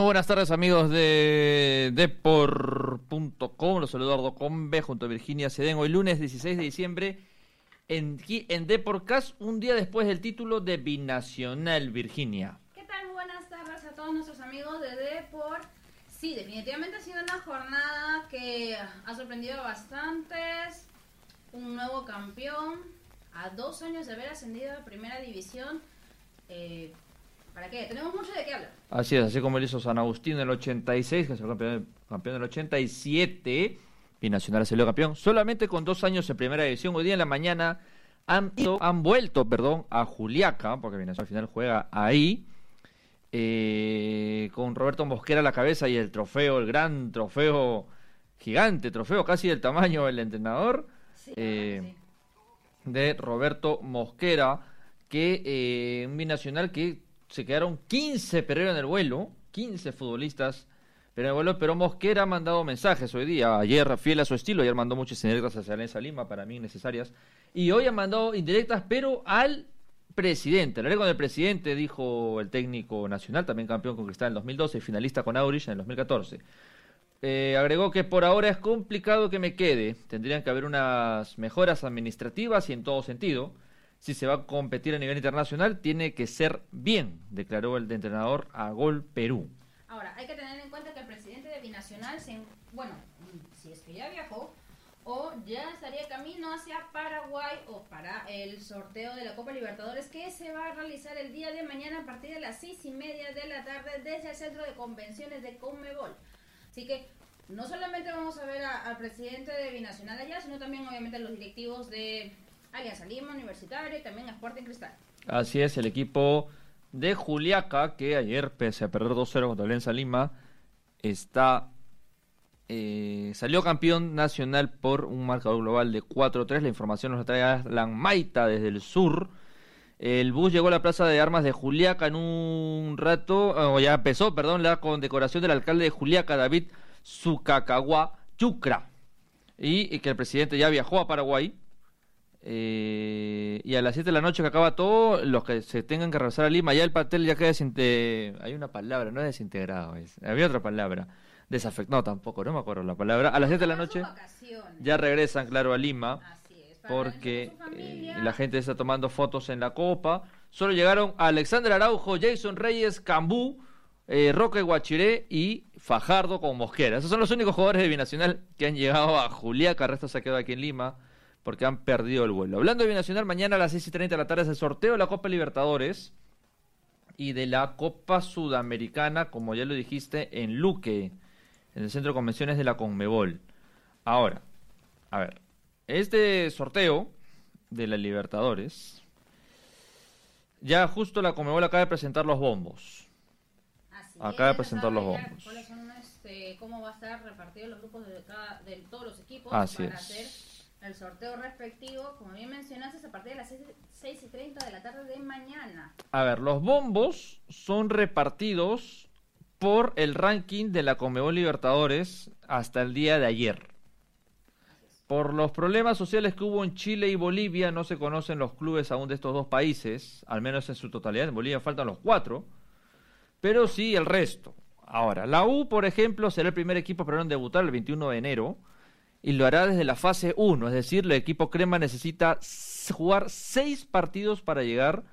Muy buenas tardes amigos de Depor.com, los saludo Eduardo Combe junto a Virginia Ceden, hoy lunes 16 de diciembre en, en Deporcast, un día después del título de Binacional Virginia. ¿Qué tal? Buenas tardes a todos nuestros amigos de Depor. Sí, definitivamente ha sido una jornada que ha sorprendido a bastantes, un nuevo campeón, a dos años de haber ascendido a Primera División. Eh, ¿Para qué? Tenemos mucho de qué hablar. Así es, así como lo hizo San Agustín en el 86, que es el campeón, campeón del 87, Binacional salió campeón, solamente con dos años en primera división. Hoy día en la mañana han, han vuelto perdón, a Juliaca, porque Binacional al final juega ahí, eh, con Roberto Mosquera a la cabeza y el trofeo, el gran trofeo, gigante trofeo, casi del tamaño del entrenador, eh, de Roberto Mosquera, que eh, un binacional que se quedaron 15 pero en el vuelo, 15 futbolistas pero en el vuelo, pero Mosquera ha mandado mensajes hoy día, ayer fiel a su estilo, ayer mandó muchas indirectas hacia Alianza Lima, para mí necesarias, y hoy ha mandado indirectas, pero al presidente. Hablaré con el presidente, dijo el técnico nacional, también campeón con Cristal en 2012 y finalista con Aurich en el 2014. Eh, agregó que por ahora es complicado que me quede. Tendrían que haber unas mejoras administrativas y en todo sentido si se va a competir a nivel internacional, tiene que ser bien, declaró el entrenador a Gol Perú. Ahora, hay que tener en cuenta que el presidente de Binacional, se, bueno, si es que ya viajó, o ya estaría camino hacia Paraguay o para el sorteo de la Copa Libertadores que se va a realizar el día de mañana a partir de las seis y media de la tarde desde el centro de convenciones de Conmebol. Así que no solamente vamos a ver al presidente de Binacional allá, sino también obviamente a los directivos de Alianza Lima, Universitario también Sporting Cristal. Así es, el equipo de Juliaca, que ayer, pese a perder 2-0 contra Alianza Lima, está eh, salió campeón nacional por un marcador global de 4-3. La información nos la trae Alan Maita desde el sur. El bus llegó a la plaza de armas de Juliaca en un rato, o ya empezó, perdón, la condecoración del alcalde de Juliaca, David Zucacagua Chucra. y que el presidente ya viajó a Paraguay eh, y a las 7 de la noche que acaba todo, los que se tengan que regresar a Lima, ya el pastel ya queda desintegrado. Hay una palabra, no es desintegrado, había otra palabra. Desafectado tampoco, no me acuerdo la palabra. A las 7 de la noche ya regresan, claro, a Lima. porque eh, la gente está tomando fotos en la copa. Solo llegaron Alexander Araujo, Jason Reyes, Cambú, eh, Roque Guachiré y Fajardo con Mosquera. Esos son los únicos jugadores de Binacional que han llegado a Juliaca. El resto se ha quedado aquí en Lima porque han perdido el vuelo. Hablando de Binacional, mañana a las 6 y 30 de la tarde es el sorteo de la Copa Libertadores y de la Copa Sudamericana, como ya lo dijiste, en Luque, en el Centro de Convenciones de la Conmebol. Ahora, a ver, este sorteo de la Libertadores, ya justo la Conmebol acaba de presentar los bombos. acaba de presentar los bombos. ¿Cuáles son, este, cómo va a estar repartido los grupos de, cada, de todos los equipos Así para hacer el sorteo respectivo, como bien mencionaste, es a partir de las 6, y 30 de la tarde de mañana. A ver, los bombos son repartidos por el ranking de la Comebol Libertadores hasta el día de ayer. Por los problemas sociales que hubo en Chile y Bolivia, no se conocen los clubes aún de estos dos países, al menos en su totalidad. En Bolivia faltan los cuatro, pero sí el resto. Ahora, la U, por ejemplo, será el primer equipo en debutar el 21 de enero y lo hará desde la fase 1, es decir, el equipo crema necesita jugar seis partidos para llegar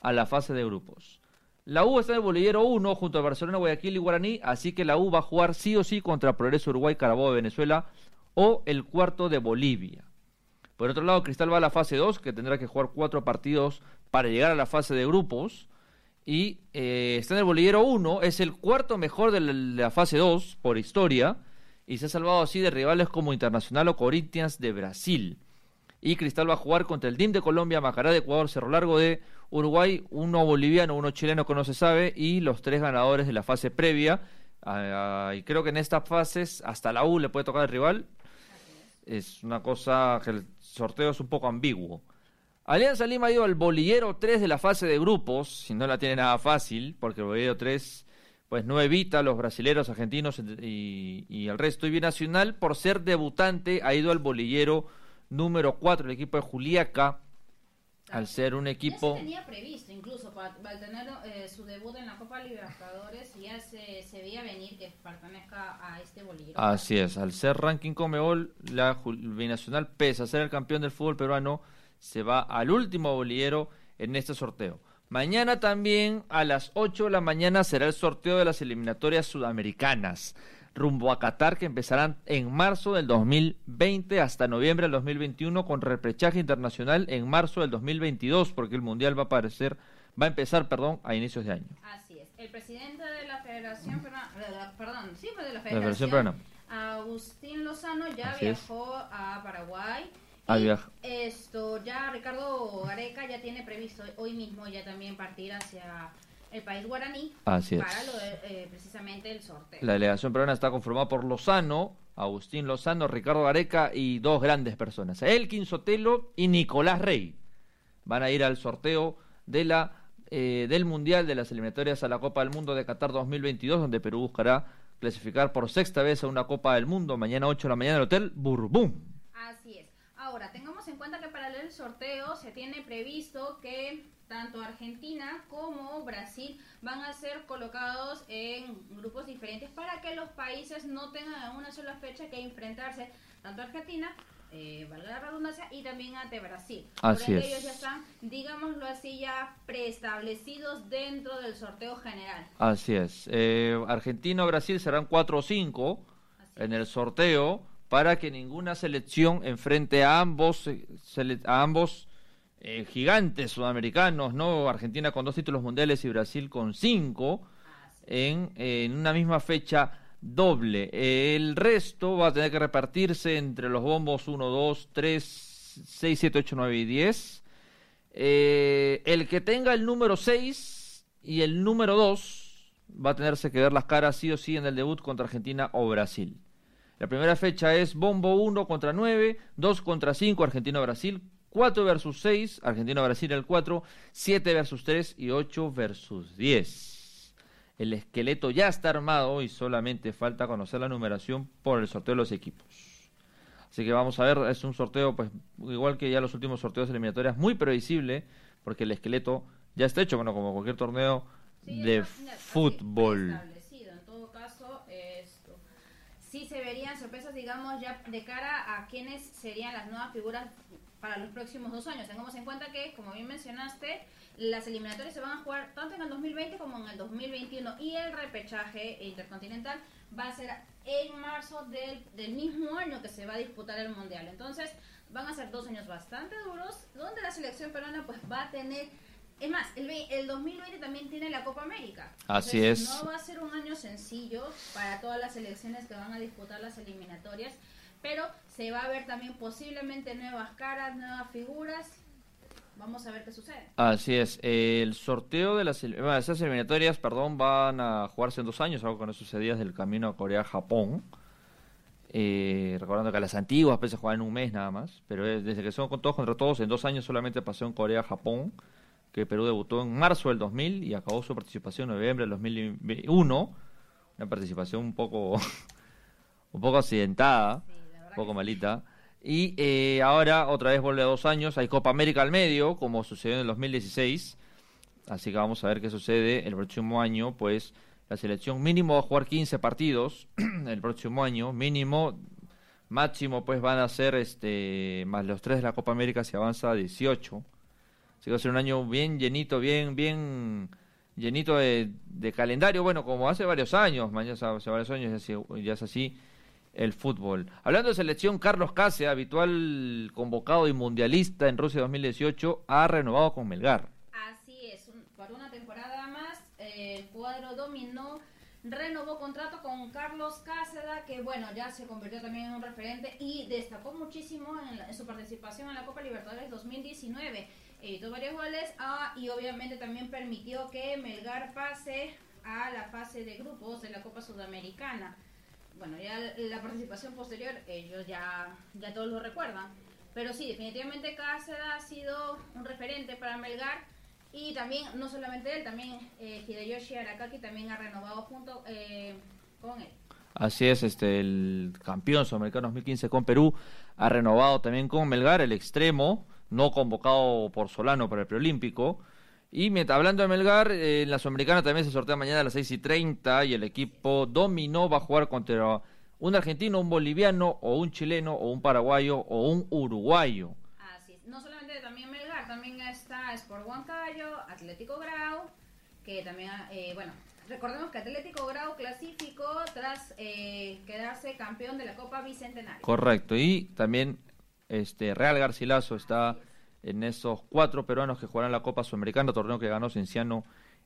a la fase de grupos. La U está en el bolillero 1 junto a Barcelona, Guayaquil y Guaraní, así que la U va a jugar sí o sí contra Progreso Uruguay, Carabobo de Venezuela o el cuarto de Bolivia. Por otro lado, Cristal va a la fase 2, que tendrá que jugar cuatro partidos para llegar a la fase de grupos. Y eh, está en el bolillero 1, es el cuarto mejor de la fase 2 por historia y se ha salvado así de rivales como Internacional o Corinthians de Brasil. Y Cristal va a jugar contra el DIM de Colombia, Macará de Ecuador, Cerro Largo de Uruguay, uno boliviano, uno chileno que no se sabe y los tres ganadores de la fase previa. Ah, y creo que en estas fases hasta la U le puede tocar el rival. Es una cosa que el sorteo es un poco ambiguo. Alianza Lima ha ido al bolillero 3 de la fase de grupos, si no la tiene nada fácil, porque el bolillero 3 pues no evita a los brasileros, argentinos y, el resto. Y Binacional, por ser debutante, ha ido al bolillero número 4, el equipo de Juliaca, al ser un equipo... Ya se tenía previsto incluso para, tener eh, su debut en la Copa Libertadores y ya se, se, veía venir que pertenezca a este bolígrafo. Así es, al ser ranking Comebol, la binacional, pese a ser el campeón del fútbol peruano, se va al último bolillero en este sorteo. Mañana también a las 8 de la mañana será el sorteo de las eliminatorias sudamericanas rumbo a Qatar que empezarán en marzo del 2020 hasta noviembre del 2021 con repechaje internacional en marzo del 2022 porque el mundial va a aparecer va a empezar, perdón, a inicios de año. Así es. El presidente de la Federación perdón, sí, de la Federación, Agustín Lozano ya viajó a Paraguay. Y esto ya Ricardo Gareca ya tiene previsto hoy mismo ya también partir hacia el país guaraní Así para lo de, eh, precisamente el sorteo. La delegación peruana está conformada por Lozano, Agustín Lozano, Ricardo Gareca y dos grandes personas, Elkin Sotelo y Nicolás Rey. Van a ir al sorteo de la eh, del Mundial de las eliminatorias a la Copa del Mundo de Qatar 2022, donde Perú buscará clasificar por sexta vez a una Copa del Mundo mañana 8 de la mañana en el Hotel Burbum. Así es. Ahora, tengamos en cuenta que para el sorteo se tiene previsto que tanto Argentina como Brasil van a ser colocados en grupos diferentes para que los países no tengan una sola fecha que enfrentarse, tanto Argentina, eh, valga la redundancia, y también ante Brasil. Así Por ellos ya están, digámoslo así, ya preestablecidos dentro del sorteo general. Así es. Eh, Argentina o Brasil serán 4 o 5 en el sorteo para que ninguna selección enfrente a ambos, eh, a ambos eh, gigantes sudamericanos, ¿no? Argentina con dos títulos mundiales y Brasil con cinco en, una misma fecha doble. el resto va a tener que repartirse entre los bombos 1, 2, 3, 6, 7, 8, 9 y 10. Eh, el que tenga el número 6 y el número 2 va a tenerse que ver las caras sí o sí en el debut contra Argentina o Brasil. La primera fecha es bombo 1 contra 9, 2 contra 5 Argentina-Brasil, 4 versus 6, Argentina-Brasil el 4, 7 versus 3 y 8 versus 10. El esqueleto ya está armado y solamente falta conocer la numeración por el sorteo de los equipos. Así que vamos a ver, es un sorteo, pues igual que ya los últimos sorteos eliminatorios, muy previsible, porque el esqueleto ya está hecho, bueno, como cualquier torneo de fútbol. Sí se verían sorpresas, digamos, ya de cara a quiénes serían las nuevas figuras para los próximos dos años. Tengamos en cuenta que, como bien mencionaste, las eliminatorias se van a jugar tanto en el 2020 como en el 2021 y el repechaje intercontinental va a ser en marzo del, del mismo año que se va a disputar el Mundial. Entonces, van a ser dos años bastante duros donde la selección peruana pues va a tener... Es más, el, el 2020 también tiene la Copa América. Así es. No va a ser un sencillo para todas las selecciones que van a disputar las eliminatorias pero se va a ver también posiblemente nuevas caras, nuevas figuras. Vamos a ver qué sucede. Así es. El sorteo de las esas eliminatorias, perdón, van a jugarse en dos años, algo que no sucedía desde el camino a Corea-Japón. Eh, recordando que las antiguas veces juegan en un mes nada más, pero desde que son con todos contra todos, en dos años solamente pasó en Corea-Japón, que Perú debutó en marzo del 2000 y acabó su participación en noviembre del 2001. Una participación un poco, un poco accidentada poco malita. Y eh, ahora otra vez vuelve a dos años, hay Copa América al medio, como sucedió en el 2016. Así que vamos a ver qué sucede el próximo año, pues la selección mínimo va a jugar 15 partidos el próximo año, mínimo, máximo pues van a ser este más los tres de la Copa América se avanza a 18. Así que va a ser un año bien llenito, bien, bien llenito de, calendario, bueno, como hace varios años, mañana hace varios años ya es así el fútbol. Hablando de selección, Carlos Case, habitual convocado y mundialista en Rusia 2018, ha renovado con Melgar. Así es, por una temporada más, el cuadro dominó, renovó contrato con Carlos Cáceres, que bueno, ya se convirtió también en un referente y destacó muchísimo en, su participación en la Copa Libertadores 2019. Editó varios goles ah, y obviamente también permitió que Melgar pase a la fase de grupos de la Copa Sudamericana bueno, ya la participación posterior, ellos ya, ya todos lo recuerdan. Pero sí, definitivamente Cáceres ha sido un referente para Melgar y también, no solamente él, también eh, Hideyoshi Arakaki también ha renovado junto eh, con él. Así es, este el campeón sudamericano 2015 con Perú ha renovado también con Melgar, el extremo no convocado por Solano para el preolímpico. Y mientras, hablando de Melgar, eh, en la Sudamericana también se sortea mañana a las 6 y 30 y el equipo dominó va a jugar contra un argentino, un boliviano o un chileno o un paraguayo o un uruguayo. Así es. No solamente también Melgar, también está Sport Huancayo, Atlético Grau, que también, eh, bueno, recordemos que Atlético Grau clasificó tras eh, quedarse campeón de la Copa Bicentenario. Correcto, y también este Real Garcilaso está en esos cuatro peruanos que jugarán la Copa Sudamericana, torneo que ganó Cienciano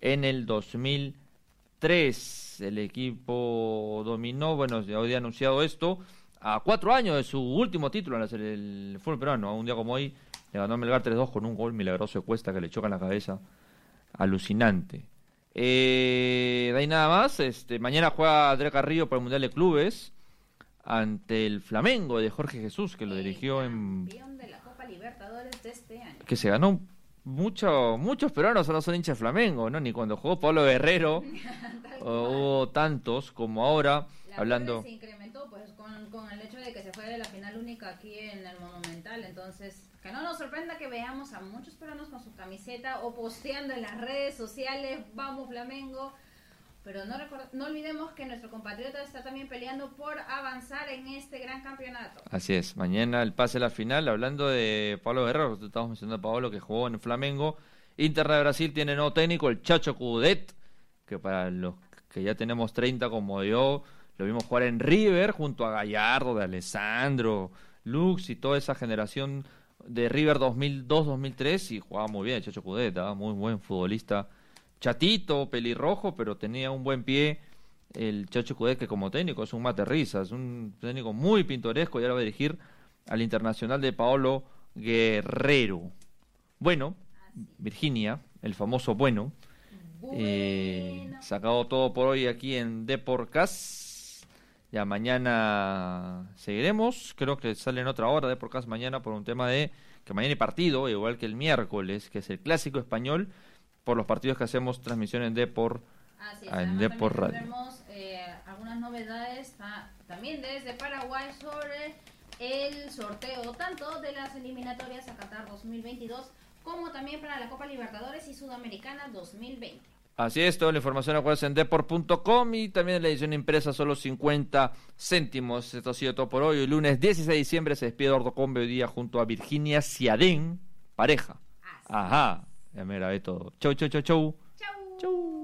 en el 2003. El equipo dominó, bueno, ya hoy ha anunciado esto, a cuatro años de su último título en el fútbol peruano. Un día como hoy le ganó a Melgar 3-2 con un gol milagroso de Cuesta que le choca en la cabeza. Alucinante. Eh, de ahí nada más. Este, mañana juega André Carrillo por el Mundial de Clubes ante el Flamengo de Jorge Jesús, que lo dirigió en... De la Copa Libertadores de este año. Que se ganó mucho, muchos peruanos no son hinchas de Flamengo, ¿no? Ni cuando jugó Pablo Guerrero hubo tantos como ahora, la hablando... Se incrementó pues con, con, el hecho de que se fue de la final única aquí en el Monumental, entonces que no nos sorprenda que veamos a muchos peruanos con su camiseta o posteando en las redes sociales, vamos Flamengo, pero no, no olvidemos que nuestro compatriota está también peleando por avanzar en este gran campeonato. Así es, mañana el pase a la final, hablando de Pablo Guerrero, estamos mencionando a Pablo que jugó en Flamengo, Inter de Brasil tiene nuevo técnico, el Chacho Cudet, que para los que ya tenemos 30 como yo, lo vimos jugar en River junto a Gallardo, de Alessandro, Lux y toda esa generación de River 2002-2003 y jugaba muy bien el Chacho Cudet, muy buen futbolista chatito, pelirrojo, pero tenía un buen pie el Chacho Cudet que como técnico es un mate risa, es un técnico muy pintoresco y ahora va a dirigir al Internacional de Paolo Guerrero. Bueno, Virginia, el famoso bueno, eh, sacado todo por hoy aquí en Deporcast. Ya mañana seguiremos, creo que sale en otra hora Deporcast mañana por un tema de que mañana hay partido, igual que el miércoles, que es el clásico español por los partidos que hacemos transmisión en Depor, Así es, en Depor Radio. Tenemos eh, algunas novedades también desde Paraguay sobre el sorteo tanto de las eliminatorias a Qatar 2022 como también para la Copa Libertadores y Sudamericana 2020. Así es, toda la información acuérdense en deport.com y también en la edición impresa solo 50 céntimos. Esto ha sido todo por hoy. El lunes 16 de diciembre se despide Eduardo Combe hoy día junto a Virginia Ciadén, pareja. Ajá. Ya me grabé todo. Chau, chau, chau, chau. Chau. Chau.